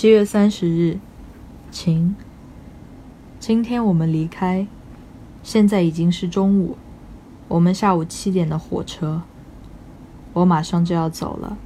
七月三十日晴。今天我们离开现在已经是中午我们下午七点的火车我马上就要走了。